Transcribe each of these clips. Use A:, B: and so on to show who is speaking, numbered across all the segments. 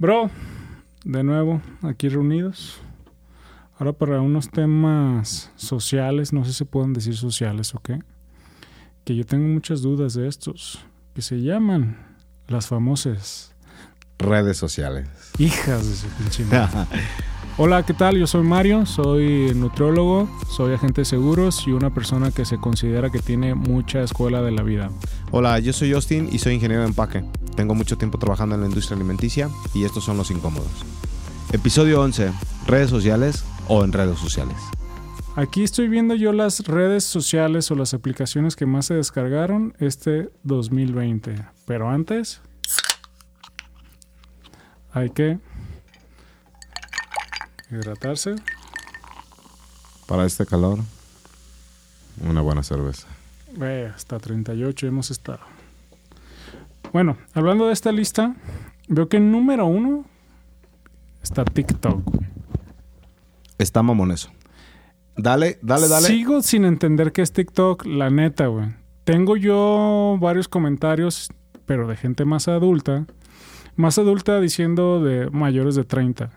A: Bro, de nuevo, aquí reunidos. Ahora para unos temas sociales, no sé si pueden decir sociales o qué, que yo tengo muchas dudas de estos, que se llaman las famosas
B: Redes sociales.
A: hijas de su pinche. Hola, ¿qué tal? Yo soy Mario, soy nutriólogo, soy agente de seguros y una persona que se considera que tiene mucha escuela de la vida.
B: Hola, yo soy Justin y soy ingeniero de empaque. Tengo mucho tiempo trabajando en la industria alimenticia y estos son los incómodos. Episodio 11. Redes sociales o en redes sociales.
A: Aquí estoy viendo yo las redes sociales o las aplicaciones que más se descargaron este 2020. Pero antes hay que hidratarse.
B: Para este calor, una buena cerveza.
A: Ve, hasta 38 hemos estado. Bueno, hablando de esta lista, veo que en número uno está TikTok.
B: Está mamón eso. Dale, dale, dale.
A: Sigo sin entender qué es TikTok, la neta, güey. Tengo yo varios comentarios, pero de gente más adulta. Más adulta diciendo de mayores de 30.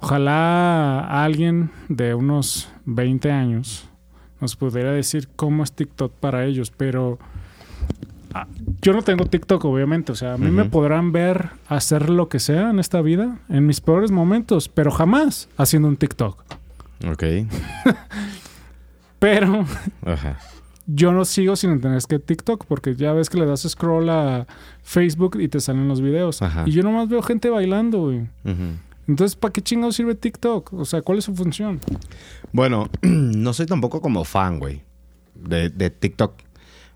A: Ojalá alguien de unos 20 años nos pudiera decir cómo es TikTok para ellos, pero yo no tengo TikTok, obviamente. O sea, a mí me podrán ver hacer lo que sea en esta vida, en mis peores momentos, pero jamás haciendo un TikTok.
B: Ok.
A: Pero
B: Ajá.
A: yo no sigo sin entender es que TikTok, porque ya ves que le das scroll a Facebook y te salen los videos.
B: Ajá.
A: Y yo nomás veo gente bailando, güey. Entonces, ¿para qué chingados sirve TikTok? O sea, ¿cuál es su función?
B: Bueno, no soy tampoco como fan, güey, de, de TikTok.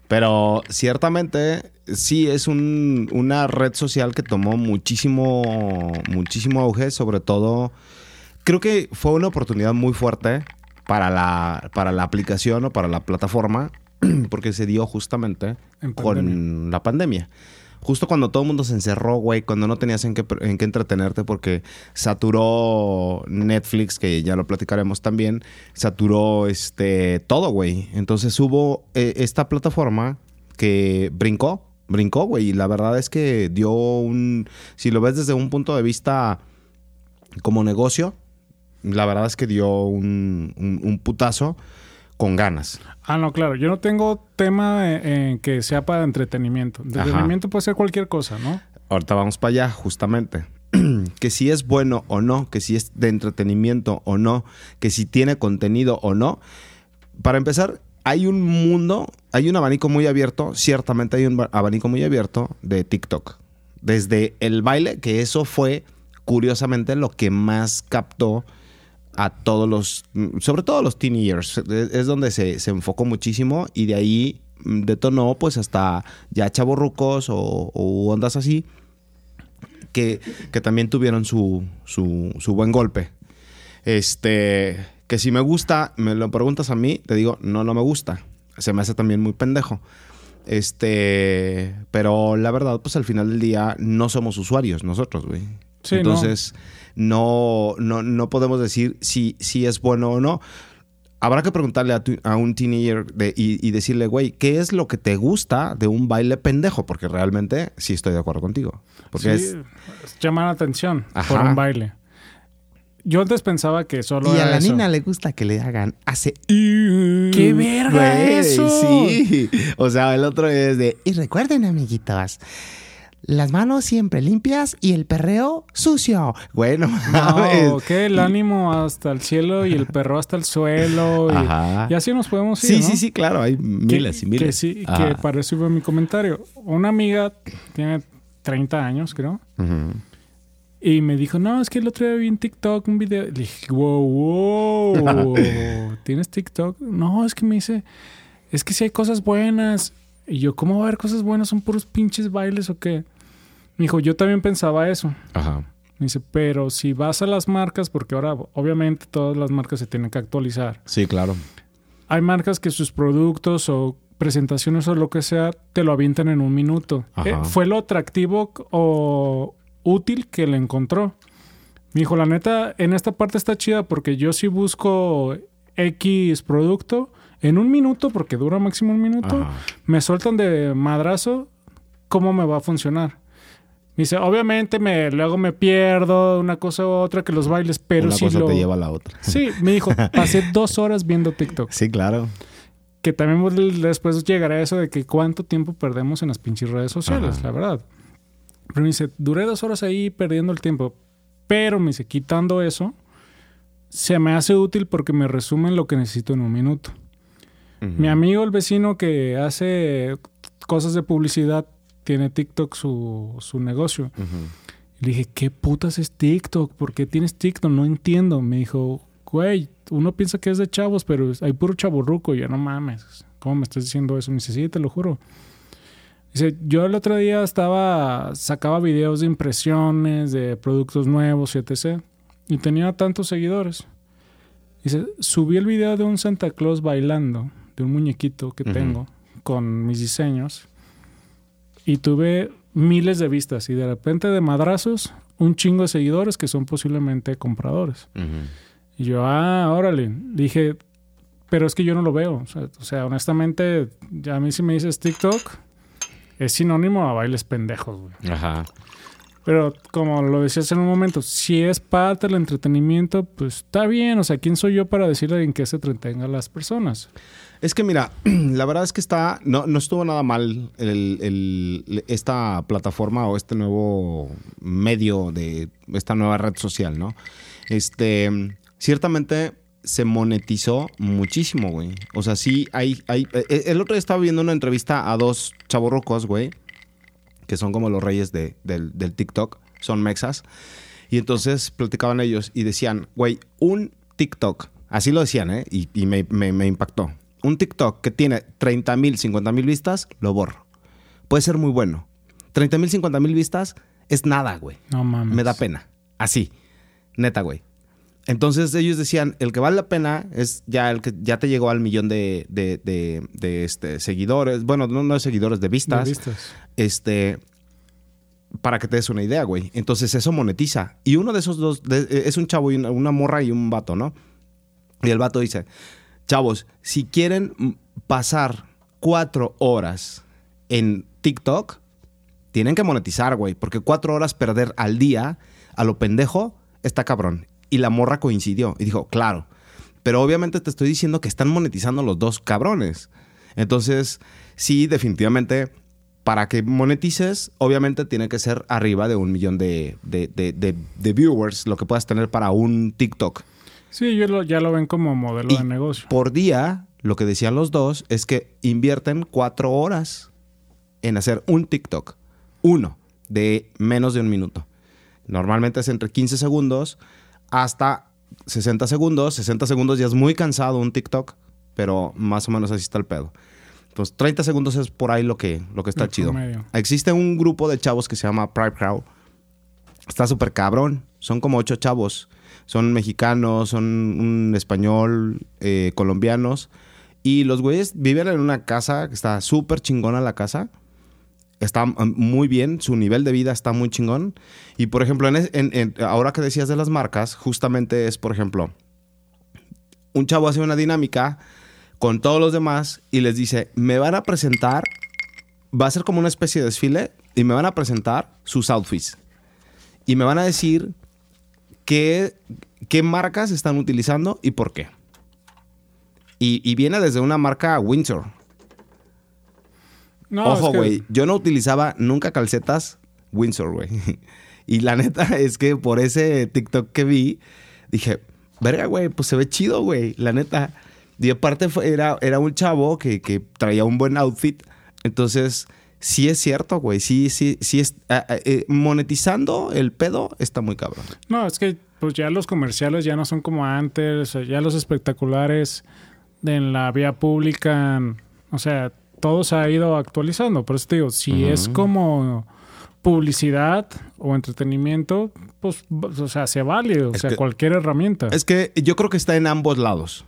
B: Pero ciertamente sí es un- una red social que tomó muchísimo, muchísimo auge, sobre todo. Creo que fue una oportunidad muy fuerte para la, para la aplicación o para la plataforma, porque se dio justamente
A: En
B: con la pandemia. Justo cuando todo el mundo se encerró, güey, cuando no tenías en qué, en qué entretenerte porque saturó Netflix, que ya lo platicaremos también, saturó este todo, güey. Entonces hubo eh, esta plataforma que brincó, brincó, güey, y la verdad es que dio un, si lo ves desde un punto de vista como negocio, la verdad es que dio un, un- un putazo con ganas.
A: Ah, no, claro. Yo no tengo tema eh, que sea para entretenimiento. Entretenimiento puede ser cualquier cosa, ¿no?
B: Ahorita vamos para allá, justamente. que si es bueno o no, que si es de entretenimiento o no, que si tiene contenido o no. Para empezar, hay un mundo, hay un abanico muy abierto, ciertamente hay un ba- abanico muy abierto de TikTok. Desde el baile, que eso fue curiosamente lo que más captó a todos los, sobre todo los teen years, es donde se, se enfocó muchísimo y de ahí mm, detonó pues hasta ya chavorrucos o, o ondas así que, que también tuvieron su, su, su buen golpe. Este, que si me gusta, me lo preguntas a mí, te digo, no, no me gusta. Se me hace también muy pendejo. Este, pero la verdad, pues al final del día no somos usuarios nosotros, güey.
A: Sí,
B: Entonces, no, no, no podemos decir si, si es bueno o no. Habrá que preguntarle a, tu- a un teenager de- y, y decirle, güey, ¿qué es lo que te gusta de un baile pendejo? Porque realmente sí estoy de acuerdo contigo. Porque
A: Sí,
B: es,
A: llamar la atención
B: Ajá.
A: por un baile. Yo antes pensaba que solo
B: Y a la
A: eso.
B: nina le gusta que le hagan hace.
A: ¡Qué verga
B: Güey,
A: eso!
B: Sí. O sea, el otro es de. Y recuerden, amiguitos. Las manos siempre limpias y el perreo sucio. Bueno,
A: No, que el ánimo hasta el cielo y el perro hasta el suelo. Y,
B: Ajá.
A: y así nos podemos ir.
B: Sí,
A: ¿no?
B: sí, sí, claro. Hay
A: Que-
B: miles y miles.
A: Que sí,
B: Ajá.
A: que para eso iba mi comentario. Una amiga tiene 30 años, creo.
B: Ujú.
A: Y me dijo, no, es que el otro día vi en TikTok un video. Le dije, wow, wow, ¿tienes TikTok? No, es que me dice, es que si hay cosas buenas. Y yo, ¿cómo va a haber cosas buenas? ¿Son puros pinches bailes o qué? Me dijo, yo también pensaba eso.
B: Ajá.
A: Me dice, pero si vas a las marcas, porque ahora obviamente todas las marcas se tienen que actualizar.
B: Sí, claro.
A: Hay marcas que sus productos o presentaciones o lo que sea te lo avientan en un minuto.
B: Ajá.
A: Eh, fue lo atractivo o útil que le encontró. Me dijo, la neta, en esta parte está chida porque yo sí busco X producto en un minuto, porque dura máximo un minuto,
B: Ajá.
A: me sueltan de madrazo, ¿cómo me va a funcionar? Me dice, obviamente me, luego me pierdo una cosa u otra que los bailes, pero
B: Una
A: sí
B: cosa
A: lo...
B: te lleva a la otra.
A: Sí, me dijo, pasé dos horas viendo TikTok.
B: Sí, claro.
A: Que también vol- después llegará eso de que cuánto tiempo perdemos en las pinches redes sociales,
B: Ajá.
A: la verdad. Pero me dice, duré dos horas ahí perdiendo el tiempo. Pero me dice, quitando eso, se me hace útil porque me resumen lo que necesito en un minuto. Mi amigo, el vecino que hace cosas de publicidad, tiene TikTok su, su negocio. Le dije, ¿qué putas es TikTok? ¿Por qué tienes TikTok? No entiendo. Me dijo, güey, uno piensa que es de chavos, pero hay puro chaburruco. Y yo, no mames, ¿cómo me estás diciendo eso? Me dice, sí, te lo juro. Dice, yo el otro día estaba, sacaba videos de impresiones, de productos nuevos, etc. Y tenía tantos seguidores. Dice, subí el video de un Santa Claus bailando, de un muñequito que tengo, con mis diseños. Y tuve miles de vistas. Y de repente de madrazos, un chingo de seguidores que son posiblemente compradores. Y yo, ah, órale. Dije, pero es que yo no lo veo. O sea, o sea, honestamente, ya a mí si me dices TikTok, es sinónimo a bailes pendejos, güey.
B: Ajá.
A: Pero como lo decías en un momento, si es parte del entretenimiento, pues está bien. O sea, ¿quién soy yo para decirle en qué se entretenga a las personas?
B: Es que mira, la verdad es que está, no, no estuvo nada mal esta plataforma o este nuevo medio de esta nueva red social, ¿no? Este, ciertamente se monetizó muchísimo, güey. O sea, sí hay, hay, eh, el otro día estaba viendo una entrevista a dos chavorrucos, güey, que son como los reyes de- del, TikTok, son mexas. Y entonces platicaban ellos y decían, güey, un TikTok, así lo decían, ¿eh? Y, me impactó. Un TikTok que tiene 30 mil, 50 mil vistas, lo borro. Puede ser muy bueno. 30 mil, 50 mil vistas es nada, güey.
A: No mames.
B: Me da pena. Así. Neta, güey. Entonces ellos decían, el que vale la pena es ya el que ya te llegó al millón de, de- de- de, este, seguidores. Bueno, no, no de seguidores, de
A: De
B: vistas.
A: vistas.
B: Este. Para que te des una idea, güey. Entonces eso monetiza. Y uno de esos dos es un chavo y una, una morra y un vato, ¿no? Y el vato dice: Chavos, si quieren pasar cuatro horas en TikTok, tienen que monetizar, güey. Porque cuatro horas perder al día a lo pendejo está cabrón. Y la morra coincidió y dijo: Claro. Pero obviamente te estoy diciendo que están monetizando los dos cabrones. Entonces, sí, definitivamente, para que monetices, obviamente tiene que ser arriba de un millón de- de- de- de viewers, lo que puedas tener para un TikTok.
A: Sí, yo lo- ya lo ven como modelo
B: Y
A: de negocio.
B: Por día, lo que decían los dos es que invierten cuatro horas en hacer un TikTok. Uno, de menos de un minuto. Normalmente es entre 15 segundos hasta 60 segundos. 60 segundos ya es muy cansado un TikTok, pero más o menos así está el pedo. Entonces, 30 segundos es por ahí lo que, lo que está
A: El
B: chido.
A: promedio.
B: Existe un grupo de chavos que se llama Pride Crowd. Está súper cabrón. Son como ocho chavos. Son mexicanos, son un español, eh, colombianos. Y los güeyes viven en una casa que está súper chingona la casa. Está mm, muy bien, su nivel de vida está muy chingón. Y por ejemplo, en en- ahora que decías de las marcas, justamente es, por ejemplo, un chavo hace una dinámica con todos los demás y les dice, me van a presentar, va a ser como una especie de desfile y me van a presentar sus outfits. Y me van a decir qué, qué marcas están utilizando y por qué. Y, y viene desde una marca Windsor.
A: No,
B: Ojo,
A: es que-
B: güey. Yo no utilizaba nunca calcetas Windsor, güey. Y la neta es que por ese TikTok que vi, dije, verga, güey, pues se ve chido, güey. La neta. Y aparte fue- era, era un chavo que, que traía un buen outfit. Entonces, sí es cierto, güey. Sí, sí, sí es. ah, ah, eh, monetizando el pedo está muy cabrón.
A: No, es que pues ya los comerciales ya no son como antes, ya los espectaculares en la vía pública, o sea, todo se ha ido actualizando. Por eso te digo, si es como publicidad o entretenimiento, pues, o sea, sea válido, o
B: Es
A: sea,
B: que-
A: cualquier herramienta.
B: Es que yo creo que está en ambos lados.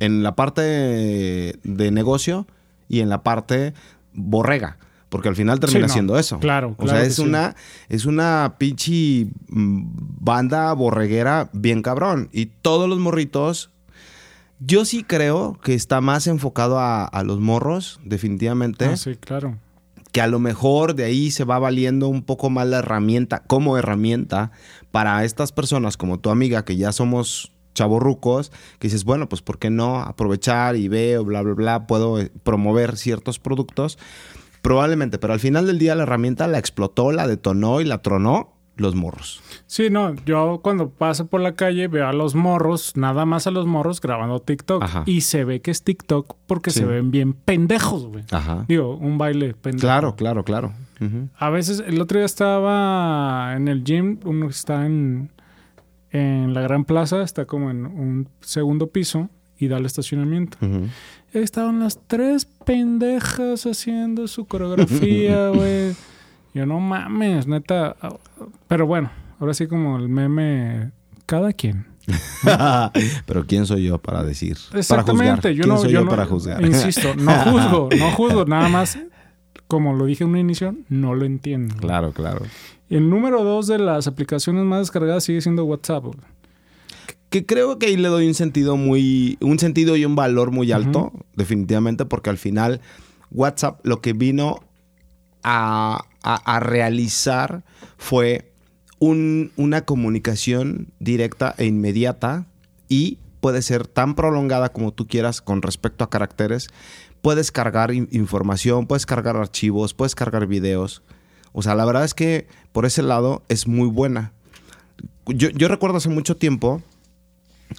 B: En la parte de negocio y en la parte borrega. Porque al final termina
A: Sí, no,
B: siendo eso.
A: claro,
B: O
A: claro
B: sea,
A: que
B: es
A: sí.
B: una, es una pinche mm, banda borreguera bien cabrón. Y todos los morritos. Yo sí creo que está más enfocado a, a los morros, definitivamente.
A: Ah, sí, claro.
B: que a lo mejor de ahí se va valiendo un poco más la herramienta como herramienta para estas personas como tu amiga que ya somos chavorrucos, que dices, bueno, pues ¿por qué no aprovechar y veo, bla, bla, bla, puedo eh, promover ciertos productos? Probablemente, pero al final del día la herramienta la explotó, la detonó y la tronó los morros.
A: Sí, no, yo cuando paso por la calle veo a los morros, nada más a los morros grabando TikTok.
B: Ajá.
A: Y se ve que es TikTok porque
B: Sí.
A: se ven bien pendejos, güey.
B: Ajá.
A: Digo, un baile pendejo.
B: Claro, claro, claro.
A: A veces, el otro día estaba en el gym, uno que está en, en la gran plaza, está como en un segundo piso y da el estacionamiento. Estaban las tres pendejas haciendo su coreografía, güey. Yo no mames, neta. Pero bueno, ahora sí como el meme, cada quien.
B: Pero ¿quién soy yo para decir?
A: Exactamente,
B: para juzgar?
A: yo
B: ¿Quién
A: no,
B: soy
A: yo
B: yo
A: no-
B: para juzgar?
A: Insisto, no juzgo, no juzgo, nada más, como lo dije en un inicio, no lo entiendo.
B: claro, claro.
A: El número dos de las aplicaciones más descargadas sigue siendo WhatsApp. güey.
B: Que creo que ahí le doy un sentido muy, un sentido y un valor muy alto, definitivamente, porque al final WhatsApp lo que vino a, a- a realizar fue un- una comunicación directa e inmediata y puede ser tan prolongada como tú quieras con respecto a caracteres. Puedes cargar in- información, puedes cargar archivos, puedes cargar videos. O sea, la verdad es que por ese lado es muy buena. Yo, yo recuerdo hace mucho tiempo,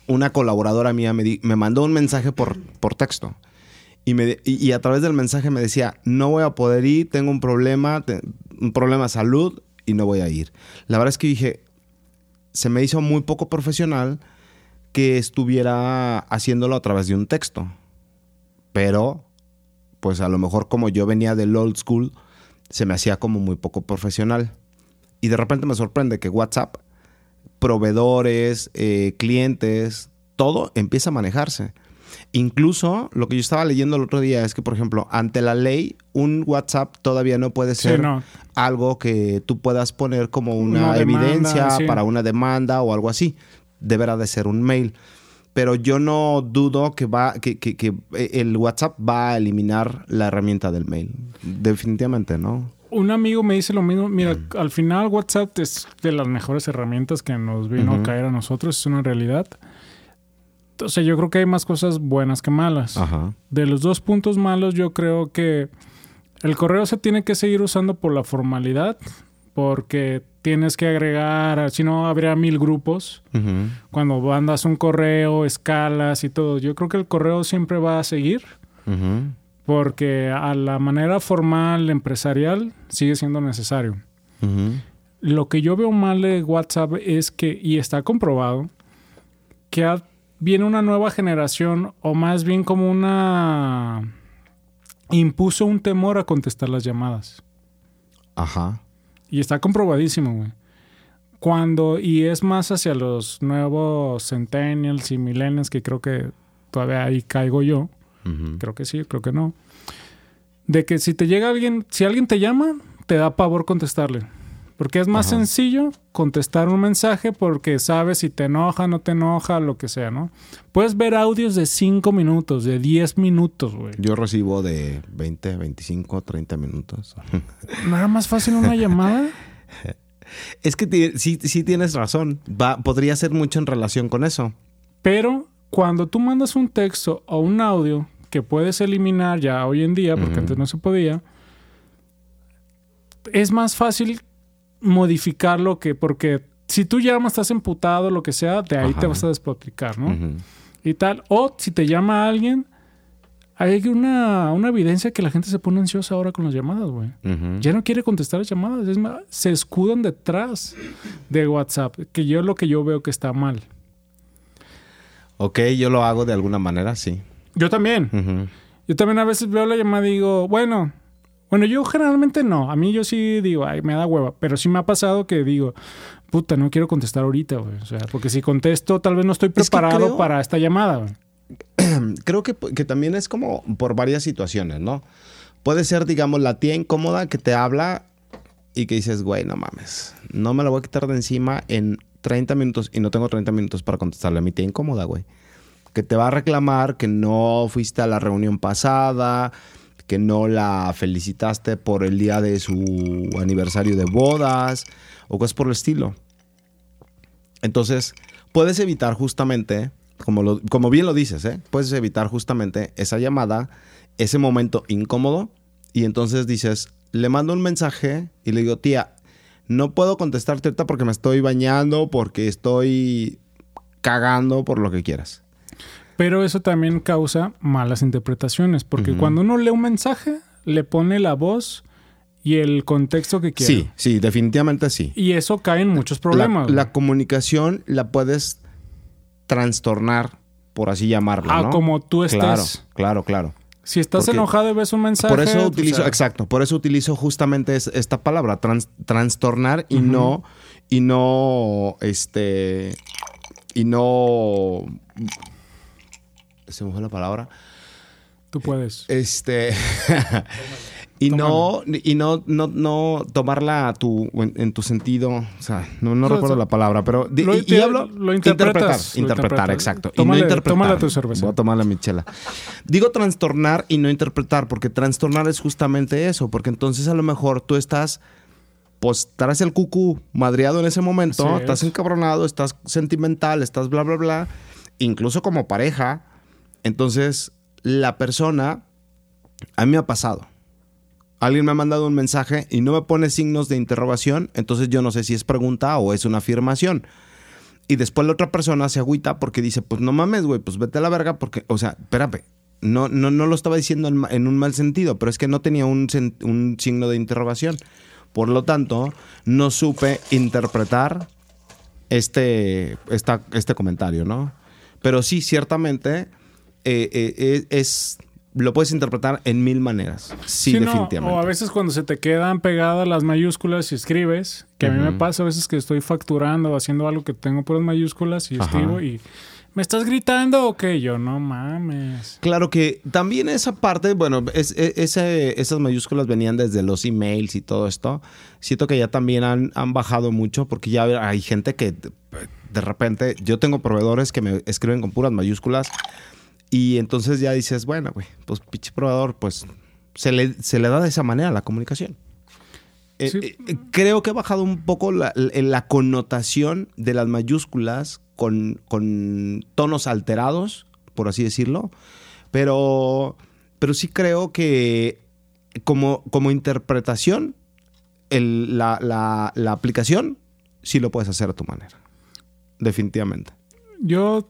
B: una colaboradora mía me, me mandó un mensaje por, por texto. Y, me, y, a través del mensaje me decía, no voy a poder ir, tengo un problema, un problema de salud y no voy a ir. La verdad es que dije, se me hizo muy poco profesional que estuviera haciéndolo a través de un texto. Pero, pues a lo mejor como yo venía del old school, se me hacía como muy poco profesional. Y de repente me sorprende que WhatsApp, proveedores, eh, clientes, todo empieza a manejarse. Incluso lo que yo estaba leyendo el otro día es que, por ejemplo, ante la ley, un WhatsApp todavía no puede
A: Sí,
B: ser
A: no.
B: algo que tú puedas poner como una,
A: Una demanda,
B: evidencia
A: sí.
B: para una demanda o algo así. Deberá de ser un mail. Pero yo no dudo que va, que, que- que el WhatsApp va a eliminar la herramienta del mail. Definitivamente, ¿no?
A: Un amigo me dice lo mismo. Mira,
B: Mm.
A: al final WhatsApp es de las mejores herramientas que nos vino a caer a nosotros. Es una realidad. Entonces yo creo que hay más cosas buenas que malas.
B: Ajá.
A: De los dos puntos malos, yo creo que el correo se tiene que seguir usando por la formalidad, porque tienes que agregar, si no habría mil grupos. Cuando mandas un correo, escalas y todo. Yo creo que el correo siempre va a seguir,
B: Ujú.
A: Porque a la manera formal, empresarial, sigue siendo necesario. Lo que yo veo mal de WhatsApp es que, y está comprobado, que ha- viene una nueva generación, o más bien como una... impuso un temor a contestar las llamadas.
B: Ajá.
A: Y está comprobadísimo, güey. Cuando, y es más hacia los nuevos centennials y millennials, que creo que todavía ahí caigo yo. Creo que sí, creo que no. De que si te llega alguien, si alguien te llama, te da pavor contestarle. Porque es más
B: Ajá.
A: sencillo contestar un mensaje porque sabes si te enoja, no te enoja, lo que sea, ¿no? Puedes ver audios de 5 minutos, de 10 minutos, güey.
B: Yo recibo de 20, 25, 30 minutos.
A: ¿No era más fácil una llamada?
B: es que sí, sí tienes razón. Va, podría ser mucho en relación con eso.
A: Pero cuando tú mandas un texto o un audio que puedes eliminar ya hoy en día, porque antes no se podía, es más fácil modificarlo que porque si tú llamas, estás emputado, lo que sea, de ahí
B: Ajá.
A: te vas a despotricar, ¿no? Y tal. O si te llama alguien, hay una, una evidencia que la gente se pone ansiosa ahora con las llamadas, güey. Ya no quiere contestar las llamadas, es más, se escudan detrás de WhatsApp, que yo es lo que yo veo que está mal.
B: Ok, yo lo hago de alguna manera, sí.
A: Yo también. Yo también a veces veo la llamada y digo, bueno, bueno, yo generalmente no. A mí yo sí digo, ay, me da hueva. Pero sí me ha pasado que digo, puta, no quiero contestar ahorita, güey. O sea, porque si contesto, tal vez no estoy
B: que
A: preparado
B: creo-
A: para esta llamada, güey.
B: Creo que, que también es como por varias situaciones, ¿no? Puede ser, digamos, la tía incómoda que te habla y que dices, güey, no mames, no me la voy a quitar de encima en 30 minutos y no tengo 30 minutos para contestarle a mi tía incómoda, güey. Que te va a reclamar que no fuiste a la reunión pasada, que no la felicitaste por el día de su aniversario de bodas o cosas por el estilo. Entonces, puedes evitar justamente, como, como bien lo dices, ¿eh? puedes evitar justamente esa llamada, ese momento incómodo, y entonces dices, le mando un mensaje y le digo, tía, no puedo contestarte ahorita porque me estoy bañando, porque estoy cagando, por lo que quieras.
A: Pero eso también causa malas interpretaciones, porque cuando uno lee un mensaje, le pone la voz y el contexto que quiere.
B: Sí, sí, definitivamente sí.
A: Y eso cae en muchos problemas.
B: la comunicación la puedes trastornar, por así llamarla,
A: ah,
B: ¿no?
A: como tú estás.
B: claro, claro.
A: Si estás
B: Porque-
A: enojado y ves un mensaje.
B: Por eso utilizo,
A: o sea,
B: exacto, por eso utilizo justamente es- esta palabra, trans- trastornar y no, y no, este, y no, se me fue la palabra,
A: Tú puedes.
B: este, y no, y no, no, no tomarla a tu, en, en tu sentido, o sea, no, recuerdo la palabra, pero, di-
A: lo
B: y, y hablo,
A: lo interpretas,
B: interpretar,
A: lo
B: interpretar, exacto, y
A: Tómale-
B: no interpretar.
A: tómale tu cerveza.
B: Voy a tomar la michela. Digo trastornar y no interpretar, porque trastornar es justamente eso, porque entonces a lo mejor tú estás, pues traes el cucú madreado en ese momento,
A: Así
B: estás
A: es.
B: encabronado, estás sentimental, estás bla, bla, bla, incluso como pareja. Entonces, la persona, a mí me ha pasado. Alguien me ha mandado un mensaje y no me pone signos de interrogación, entonces yo no sé si es pregunta o es una afirmación. Y después la otra persona se agüita porque dice, pues no mames, güey, pues vete a la verga porque, o sea, espérame, no, no, no lo estaba diciendo en, en un mal sentido, pero es que no tenía un, un signo de interrogación. Por lo tanto, no supe interpretar este, esta- este comentario, ¿no? Pero sí, ciertamente, eh, eh, eh, es, lo puedes interpretar en mil maneras. Sí,
A: Sí, no,
B: definitivamente.
A: o a veces cuando se te quedan pegadas las mayúsculas y escribes, que a mí me pasa a veces que estoy facturando o haciendo algo que tengo puras mayúsculas y
B: Ajá.
A: escribo y ¿me estás gritando o qué? Yo no mames.
B: Claro que también esa parte, bueno, es, e- ese- esas mayúsculas venían desde los emails y todo esto. Siento que ya también han, han bajado mucho porque ya hay gente que de repente, yo tengo proveedores que me escriben con puras mayúsculas y entonces ya dices, bueno, güey, pues pinche proveedor, pues se le, se le da de esa manera la comunicación. Eh,
A: Sí.
B: eh, creo que ha bajado un poco la, la connotación de las mayúsculas con, con tonos alterados, por así decirlo. Pero, pero sí creo que como, como interpretación, el- la, la- la aplicación sí lo puedes hacer a tu manera. Definitivamente.
A: Yo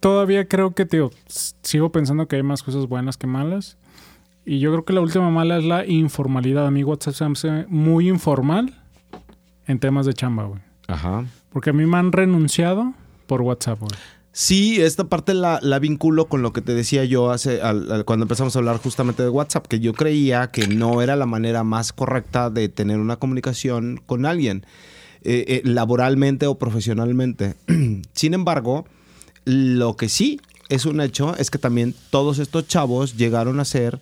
A: todavía creo que, tío, sigo pensando que hay más cosas buenas que malas. Y yo creo que la última mala es la informalidad. A mí WhatsApp se hace muy informal en temas de chamba, güey.
B: Ajá.
A: Porque a mí me han renunciado por WhatsApp, güey.
B: Sí, esta parte la, la vinculo con lo que te decía yo hace al- al- cuando empezamos a hablar justamente de WhatsApp, que yo creía que no era la manera más correcta de tener una comunicación con alguien, eh, eh, laboralmente o profesionalmente. Sin embargo, lo que sí es un hecho es que también todos estos chavos llegaron a ser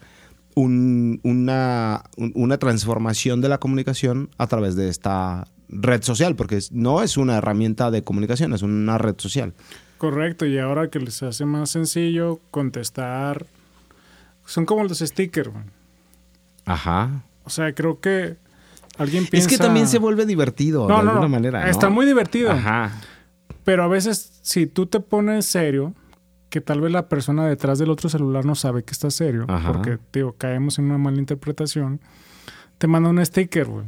B: un- una, un- una transformación de la comunicación a través de esta red social, porque no es una herramienta de comunicación, es una red social.
A: Correcto, y ahora que les hace más sencillo contestar. Son como los stickers.
B: Ajá.
A: O sea, creo que alguien piensa.
B: Es que también se vuelve divertido
A: No,
B: de
A: no,
B: alguna
A: no.
B: manera.
A: Está muy divertido.
B: Ajá.
A: Pero a veces, si tú te pones serio, que tal vez la persona detrás del otro celular no sabe que está serio,
B: Ajá.
A: porque, digo, caemos en una mala interpretación, te manda un sticker, güey.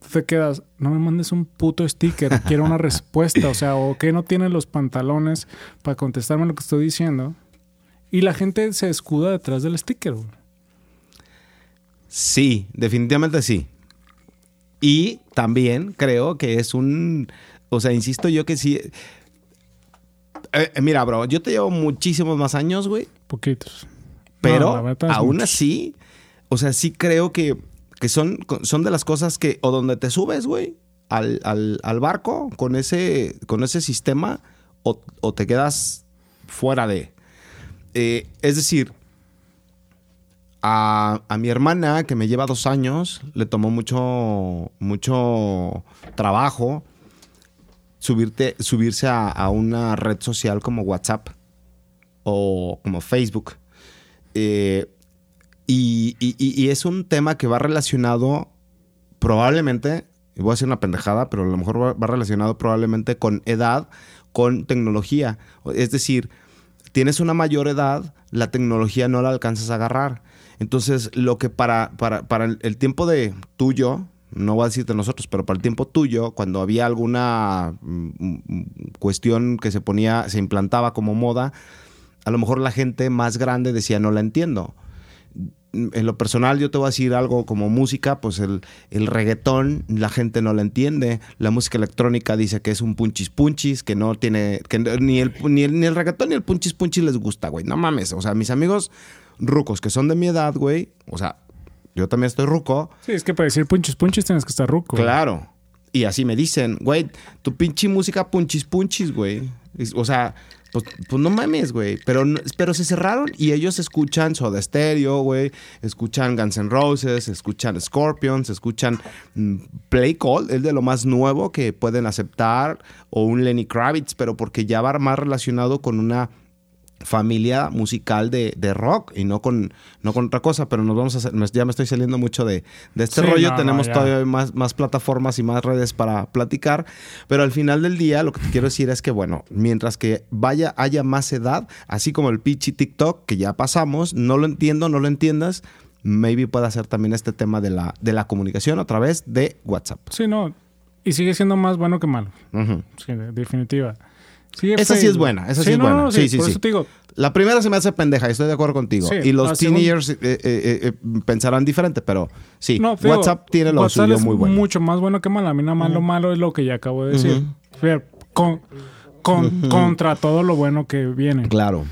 A: Tú te quedas, no me mandes un puto sticker, quiero una respuesta, o sea, o que no tienes los pantalones para contestarme lo que estoy diciendo. Y la gente se escuda detrás del sticker, güey.
B: Sí, definitivamente sí. Y también creo que es un. O sea, insisto yo que sí. Eh, mira, bro, yo te llevo muchísimos más años, güey.
A: Poquitos.
B: Pero
A: No,
B: aún
A: mucho.
B: así, o sea, sí creo que, que son, son de las cosas que, o donde te subes, güey, al, al- al barco con ese, con ese sistema, o, o te quedas fuera de. Eh, es decir, a, a mi hermana, que me lleva dos años, le tomó mucho, mucho trabajo subirte, subirse a, una red social como WhatsApp o como Facebook. Eh, Y, y- es un tema que va relacionado probablemente, voy a decir una pendejada, pero a lo mejor va relacionado probablemente con edad, con tecnología. Es decir, tienes una mayor edad, la tecnología no la alcanzas a agarrar. Entonces, lo que para, para, para el, tiempo de tuyo, no voy a decirte nosotros, pero para el tiempo tuyo, cuando había alguna mm, mm, cuestión que se ponía, se implantaba como moda, a lo mejor la gente más grande decía, no la entiendo. En lo personal, yo te voy a decir algo como música, pues el, el reggaetón, la gente no la entiende. La música electrónica dice que es un punchis punchis, que no tiene, que ni, el, ni, el, ni el reggaetón ni el punchis punchis les gusta, güey. No mames. O sea, mis amigos rucos que son de mi edad, güey, o sea, yo también estoy ruco,
A: Sí, es que para decir punches punches tienes que estar ruco.
B: Claro. Y así me dicen, güey, tu pinche música punchis punchis, güey. O sea, pues, pues no mames, güey. Pero, pero se cerraron y ellos escuchan Soda Stereo, güey. Escuchan Guns N' Roses, escuchan Scorpions, escuchan mm, Play Call, es de lo más nuevo que pueden aceptar. O un Lenny Kravitz, pero porque ya va más relacionado con una familia musical de, de rock y no con, no con otra cosa, pero nos vamos a hacer, ya me estoy saliendo mucho de, de este
A: Sí,
B: rollo,
A: no, no,
B: tenemos
A: ya.
B: todavía más, más plataformas y más redes para platicar, pero al final del día lo que te quiero decir es que, bueno, mientras que vaya, haya más edad, así como el pichi TikTok, que ya pasamos, no lo entiendo, no lo entiendas, maybe pueda ser también este tema de la, de la comunicación a través de WhatsApp.
A: Sí, no. Y sigue siendo más bueno que malo.
B: Ujú.
A: Sí, de- definitiva.
B: Esa sí es buena, esa sí es
A: no,
B: buena.
A: no,
B: Sí, sí,
A: por
B: sí.
A: eso te digo,
B: La primera se me hace pendeja, estoy de acuerdo contigo. Y los teenagers eh, eh, eh, eh, pensarán diferente, pero sí,
A: No, digo,
B: WhatsApp tiene lo
A: WhatsApp
B: suyo
A: es
B: muy bueno.
A: mucho más bueno que malo. A mí nada más lo malo es lo que ya acabo de decir. Con, con- Contra todo lo bueno que viene.
B: Claro.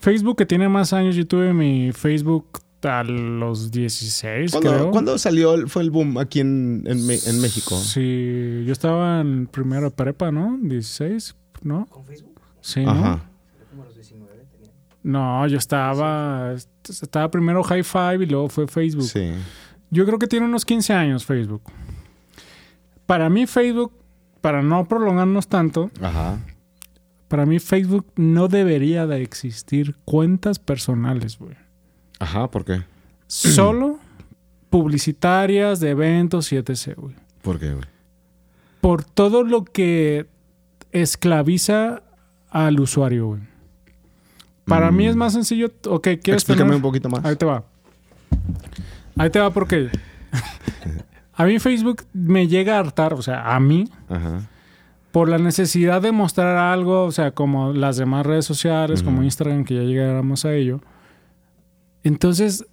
A: Facebook, que tiene más años, yo tuve mi Facebook a los 16,
B: ¿Cuándo,
A: creo.
B: cuándo salió, el- fue el boom aquí en, en, México?
A: Sí, yo estaba en primero de prepa, ¿no? 16, ¿no?
C: ¿Con Facebook?
A: Sí, ¿no?
B: Ajá.
C: Yo como a los 19 tenía.
A: No, yo estaba, estaba primero High Five y luego fue Facebook.
B: Sí.
A: Yo creo que tiene unos 15 años Facebook. Para mí Facebook, para no prolongarnos tanto,
B: Ajá.
A: para mí Facebook no debería de existir cuentas personales, güey.
B: Ajá, ¿por qué?
A: Solo publicitarias de eventos y etc, güey.
B: ¿Por qué, güey?
A: Por todo lo que esclaviza al usuario, güey. Para mí
B: Mm.
A: es más sencillo, ok, quieres
B: Explícame
A: tener-
B: un poquito más.
A: Ahí te va. Ahí te va porque a mí Facebook me llega a hartar, o sea, a mí,
B: Ajá.
A: por la necesidad de mostrar algo, o sea, como las demás redes sociales, como. Instagram, que ya llegáramos a ello. Entonces,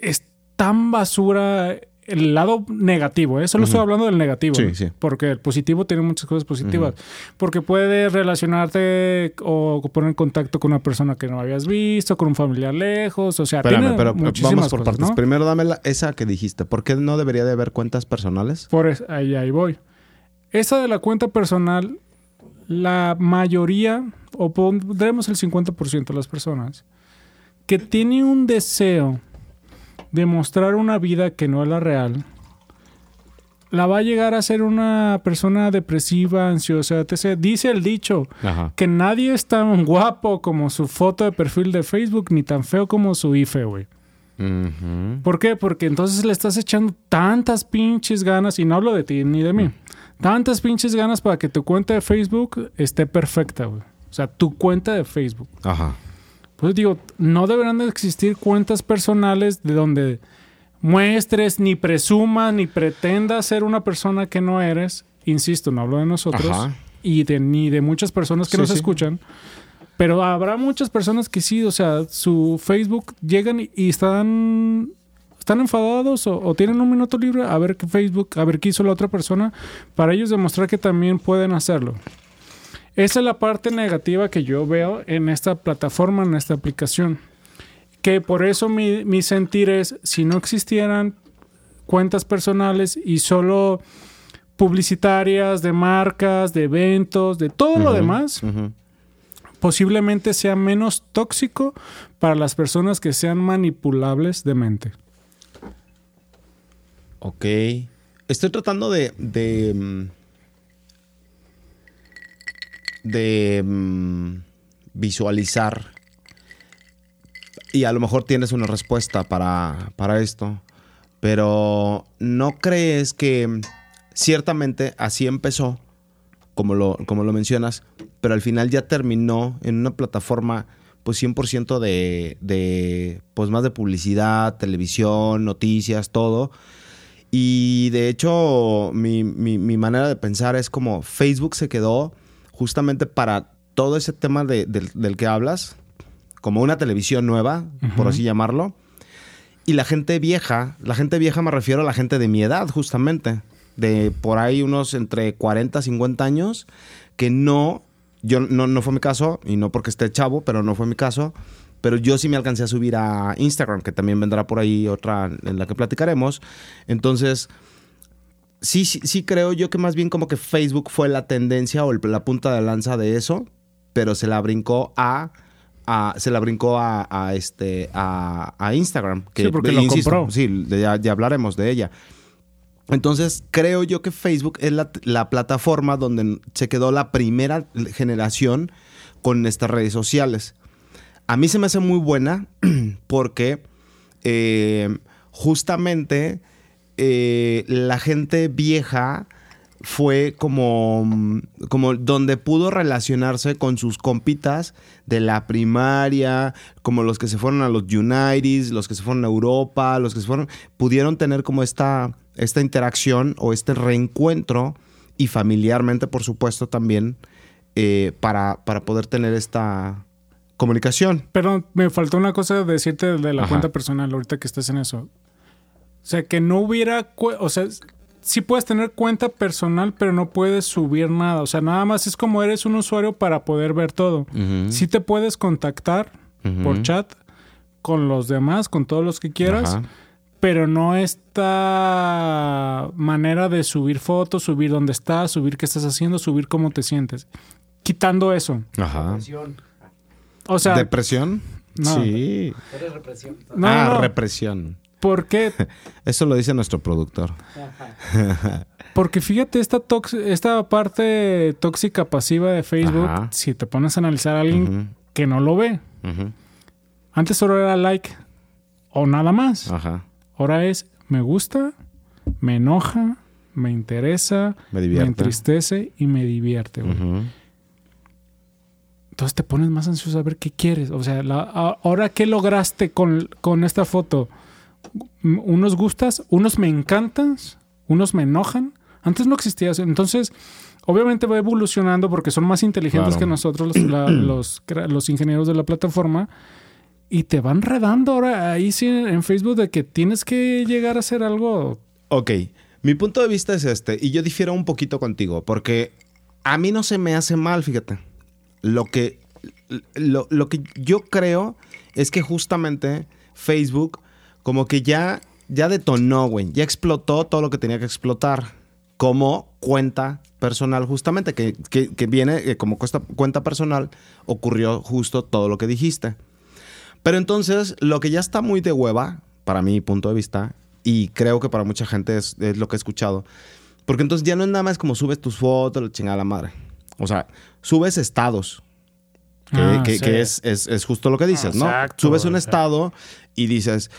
A: es tan basura el lado negativo, ¿eh? Solo estoy hablando del negativo.
B: Sí,
A: ¿no?
B: sí.
A: Porque el positivo tiene muchas cosas positivas. Porque puedes relacionarte o poner en contacto con una persona que no habías visto, con un familiar lejos, o sea,
B: Espérame,
A: tiene
B: pero
A: muchísimas
B: vamos por
A: cosas,
B: partes.
A: ¿no?
B: Primero dame la- esa que dijiste. ¿Por qué no debería de haber cuentas personales?
A: Por es- ahí, ahí voy. Esa de la cuenta personal, la mayoría, o pondremos el 50% de las personas, que tiene un deseo de mostrar una vida que no es la real, la va a llegar a ser una persona depresiva, ansiosa, etc. Dice el dicho
B: Ajá.
A: que nadie es tan guapo como su foto de perfil de Facebook, ni tan feo como su IFE, güey. ¿Por qué? Porque entonces le estás echando tantas pinches ganas, y no hablo de ti ni de mí, tantas pinches ganas para que tu cuenta de Facebook esté perfecta, güey. O sea, tu cuenta de Facebook.
B: Ajá.
A: Pues digo, no deberán de existir cuentas personales de donde muestres, ni presumas, ni pretendas ser una persona que no eres. Insisto, no hablo de nosotros
B: Ajá.
A: y de, ni de muchas personas que
B: Sí,
A: nos
B: sí.
A: escuchan. Pero habrá muchas personas que sí, o sea, su Facebook llegan y, y están, están enfadados o, o tienen un minuto libre a ver qué Facebook, a ver qué hizo la otra persona, para ellos demostrar que también pueden hacerlo. Esa es la parte negativa que yo veo en esta plataforma, en esta aplicación. Que por eso mi, mi sentir es, si no existieran cuentas personales y solo publicitarias, de marcas, de eventos, de todo lo demás, posiblemente sea menos tóxico para las personas que sean manipulables de mente.
B: Ok. Estoy tratando de. de. De mm, visualizar y a lo mejor tienes una respuesta para, para esto, pero ¿no crees que ciertamente así empezó, como lo, como lo mencionas, pero al final ya terminó en una plataforma pues 100% de, de, pues más de publicidad, televisión, noticias, todo. Y de hecho, mi, mi manera de pensar es como Facebook se quedó justamente para todo ese tema de- del, del que hablas, como una televisión nueva, por así llamarlo. Y la gente vieja, la gente vieja me refiero a la gente de mi edad, justamente, de por ahí unos entre 40, 50 años, que no, yo no, no fue mi caso, y no porque esté chavo, pero no fue mi caso, pero yo sí me alcancé a subir a Instagram, que también vendrá por ahí otra en la que platicaremos. Entonces, sí, sí, sí creo yo que más bien como que Facebook fue la tendencia o el- la punta de lanza de eso, pero se la brincó a, a- se la brincó a, a este a, a Instagram. Que,
A: Sí, porque lo compró.
B: Sí, ya, ya hablaremos de ella. Entonces, creo yo que Facebook es la, la plataforma donde se quedó la primera generación con estas redes sociales. A mí se me hace muy buena porque eh, justamente eh, la gente vieja fue como, como donde pudo relacionarse con sus compitas de la primaria, como los que se fueron a los United, los que se fueron a Europa, los que se fueron, pudieron tener como esta, esta interacción o este reencuentro y familiarmente, por supuesto, también eh, para, para poder tener esta comunicación.
A: Pero me faltó una cosa de decirte de la
B: Ajá.
A: cuenta personal ahorita que estás en eso. O sea, que no hubiera, o sea, sí puedes tener cuenta personal, pero no puedes subir nada. O sea, nada más es como eres un usuario para poder ver todo. Sí te puedes contactar por chat con los demás, con todos los que quieras,
B: Ajá.
A: pero no esta manera de subir fotos, subir dónde estás, subir qué estás haciendo, subir cómo te sientes. Quitando eso.
B: Ajá.
C: Represión.
A: O sea,
B: ¿Depresión?
A: No.
B: Sí.
C: Eres represión.
A: no,
B: ah,
A: no.
B: represión.
A: ¿Por qué?
B: Eso lo dice nuestro productor.
A: Porque fíjate, esta, tox- esta parte tóxica pasiva de Facebook,
B: Ajá.
A: si te pones a analizar a alguien que no lo ve, antes solo era like o nada más.
B: Ajá.
A: Ahora es me gusta, me enoja, me interesa,
B: Me
A: entristece y me divierte. güey. Entonces te pones más ansioso a ver qué quieres. O sea, la- ahora qué lograste con, con esta foto. Unos gustas, unos me encantan, unos me enojan. Antes no existía eso. Entonces, obviamente va evolucionando porque son más inteligentes
B: Claro.
A: que nosotros, los, la- los, cra- los ingenieros de la plataforma. Y te van redando ahora ahí sí en Facebook de que tienes que llegar a hacer algo.
B: Ok, mi punto de vista es este, y yo difiero un poquito contigo, porque a mí no se me hace mal, fíjate. Lo que, lo, lo que yo creo es que justamente Facebook como que ya, ya detonó, güey, ya explotó todo lo que tenía que explotar como cuenta personal, justamente, que, que- que viene eh, como cuesta- cuenta personal, ocurrió justo todo lo que dijiste. Pero entonces, lo que ya está muy de hueva, para mi punto de vista, y creo que para mucha gente es, es lo que he escuchado, porque entonces ya no es nada más como subes tus fotos, la chingada la madre. O sea, subes estados, que,
A: Ah,
B: que-
A: sí.
B: que es, es- es justo lo que dices, ¿no?
A: Exacto,
B: Subes un
A: exacto.
B: estado y dices,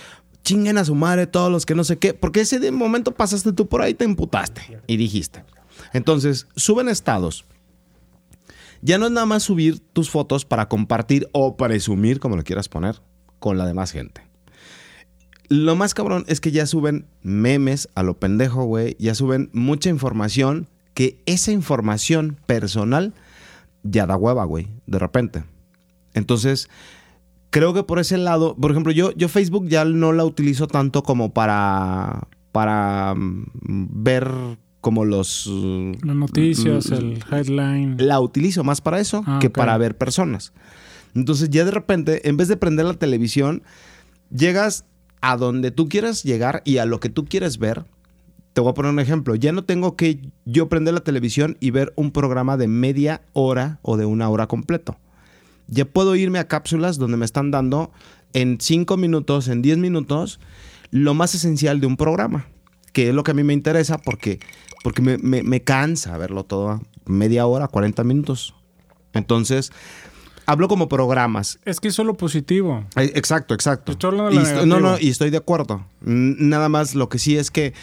B: chinguen a su madre todos los que no sé qué, porque ese momento pasaste tú por ahí, te emputaste y dijiste. Entonces, suben estados. Ya no es nada más subir tus fotos para compartir o presumir, como lo quieras poner, con la demás gente. Lo más cabrón es que ya suben memes a lo pendejo, güey. Ya suben mucha información que esa información personal ya da hueva, güey, de repente. Entonces, creo que por ese lado, por ejemplo, yo, yo Facebook ya no la utilizo tanto como para, para mm, ver como los... uh,
A: Las noticias,
B: l-
A: el headline.
B: la utilizo más para eso
A: Ah,
B: que para ver personas. Entonces ya de repente, en vez de prender la televisión, llegas a donde tú quieras llegar y a lo que tú quieres ver. Te voy a poner un ejemplo. Ya no tengo que yo prender la televisión y ver un programa de media hora o de una hora completo. Ya puedo irme a cápsulas donde me están dando en 5 minutos, en 10 minutos, lo más esencial de un programa, que es lo que a mí me interesa porque, porque me, me- me cansa verlo todo media hora, 40 minutos. Entonces, hablo como programas.
A: Es que eso es lo positivo.
B: Eh, Exacto, exacto.
A: Estoy hablando de
B: Y
A: lo
B: estoy- no, no, y estoy de acuerdo. Nada más lo que sí es que,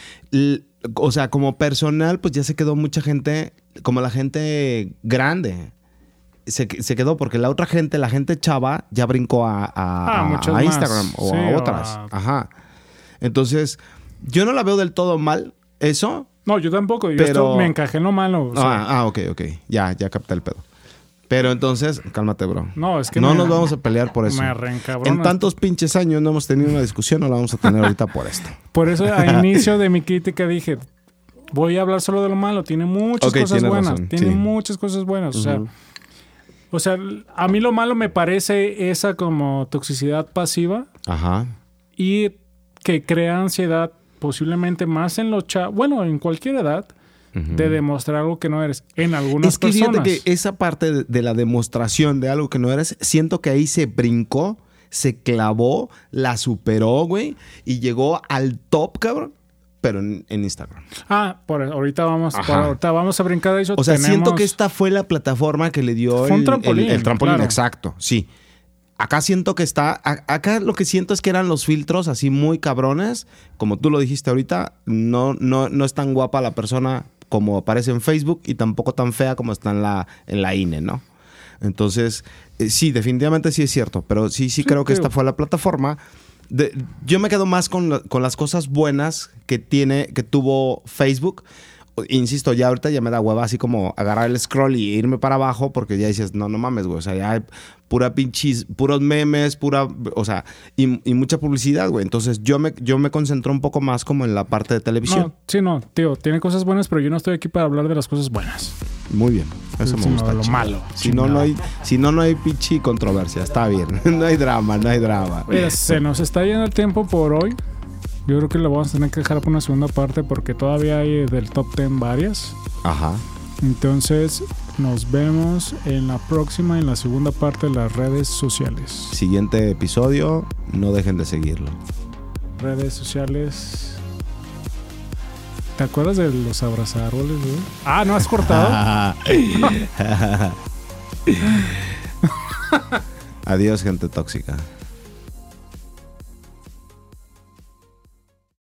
B: o sea, como personal, pues ya se quedó mucha gente, como la gente grande. Se, se quedó porque la otra gente, la gente chava, ya brincó a, a-
A: Ah,
B: a-. Instagram o
A: Sí,
B: a otras. Ajá. Entonces, yo no la veo del todo mal, eso.
A: No, yo tampoco. Yo
B: Pero-
A: esto me encajé en lo malo. o sea,
B: ah, ah, ok, ok. Ya, ya capté el pedo. Pero entonces, cálmate, bro.
A: No, es que
B: no
A: me-
B: nos vamos a pelear por eso.
A: me.
B: En tantos pinches años no hemos tenido una discusión, no la vamos a tener ahorita por esto.
A: Por eso al inicio de mi crítica dije, voy a hablar solo de lo malo. Tiene muchas cosas buenas.
B: razón,
A: Tiene
B: sí.
A: muchas cosas buenas. O sea. O sea, a mí lo malo me parece esa como toxicidad pasiva
B: Ajá.
A: y que crea ansiedad posiblemente más en los chavos, bueno, en cualquier edad, de demostrar algo que no eres. En algunas
B: Es que
A: personas.
B: fíjate que esa parte de, de la demostración de algo que no eres, siento que ahí se brincó, se clavó, la superó, güey, y llegó al top, cabrón, pero en, en Instagram.
A: Ah, por ahorita vamos, por ahorita vamos a brincar de eso.
B: O sea, siento que esta fue la plataforma que le dio el,
A: trampolín,
B: el- el trampolín,
A: claro.
B: exacto, sí. Acá siento que está, acá lo que siento es que eran los filtros así muy cabrones, como tú lo dijiste ahorita, no, no, no es tan guapa la persona como aparece en Facebook y tampoco tan fea como está en la, en la INE, ¿no? Entonces, eh, sí, definitivamente sí es cierto, pero sí, sí,
A: Sí,
B: creo que esta fue la plataforma. De- yo me quedo más con, con las cosas buenas que tiene, que tuvo Facebook. Insisto, ya ahorita ya me da hueva así como agarrar el scroll y irme para abajo porque ya dices, no, no mames, güey. O sea, ya hay pura pinches, puros memes, pura, o sea, y, y mucha publicidad, güey. Entonces yo me, yo me concentro un poco más como en la parte de televisión.
A: No, sí, no, tío, tiene cosas buenas, pero yo no estoy aquí para hablar de las cosas buenas.
B: Muy bien. Eso me gusta.
A: lo malo,
B: Si no, no hay, si no, no hay pinche controversia. Está bien. no hay drama, no hay drama.
A: Mira, se nos está yendo el tiempo por hoy. Yo creo que lo vamos a tener que dejar por una segunda parte porque todavía hay del top 10 varias.
B: Ajá.
A: Entonces, nos vemos en la próxima, en la segunda parte de las redes sociales.
B: Siguiente episodio, no dejen de seguirlo.
A: Redes sociales. ¿Te acuerdas de los abrazárboles, güey? Ah, ¿no has cortado?
B: Adiós, gente tóxica.